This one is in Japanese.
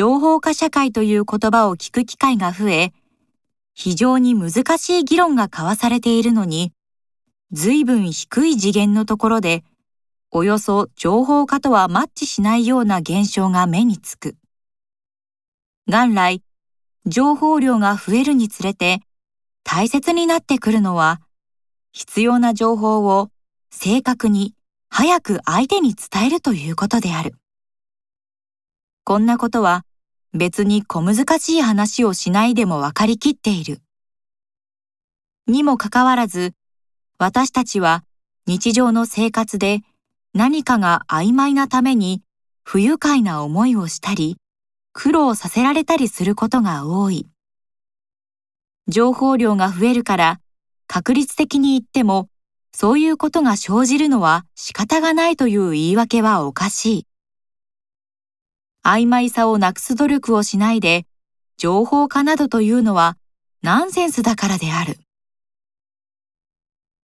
情報化社会という言葉を聞く機会が増え、非常に難しい議論が交わされているのに、随分低い次元のところで、およそ情報化とはマッチしないような現象が目につく。元来、情報量が増えるにつれて大切になってくるのは、必要な情報を正確に早く相手に伝えるということである。こんなことは別に小難しい話をしないでも分かりきっている。にもかかわらず、私たちは日常の生活で何かが曖昧なために不愉快な思いをしたり、苦労させられたりすることが多い。情報量が増えるから確率的に言ってもそういうことが生じるのは仕方がないという言い訳はおかしい。曖昧さをなくす努力をしないで情報化などというのはナンセンスだからである。